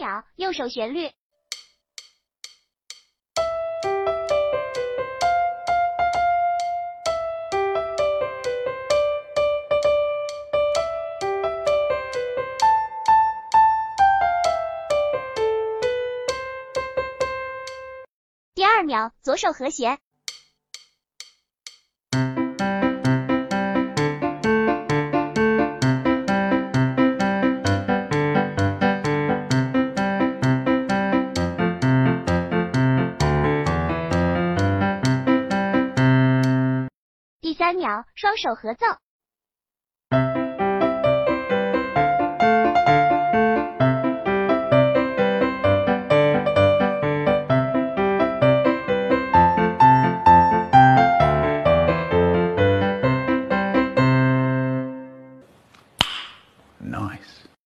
秒，右手旋律。第二秒，左手和弦。三秒，双手合奏。Nice.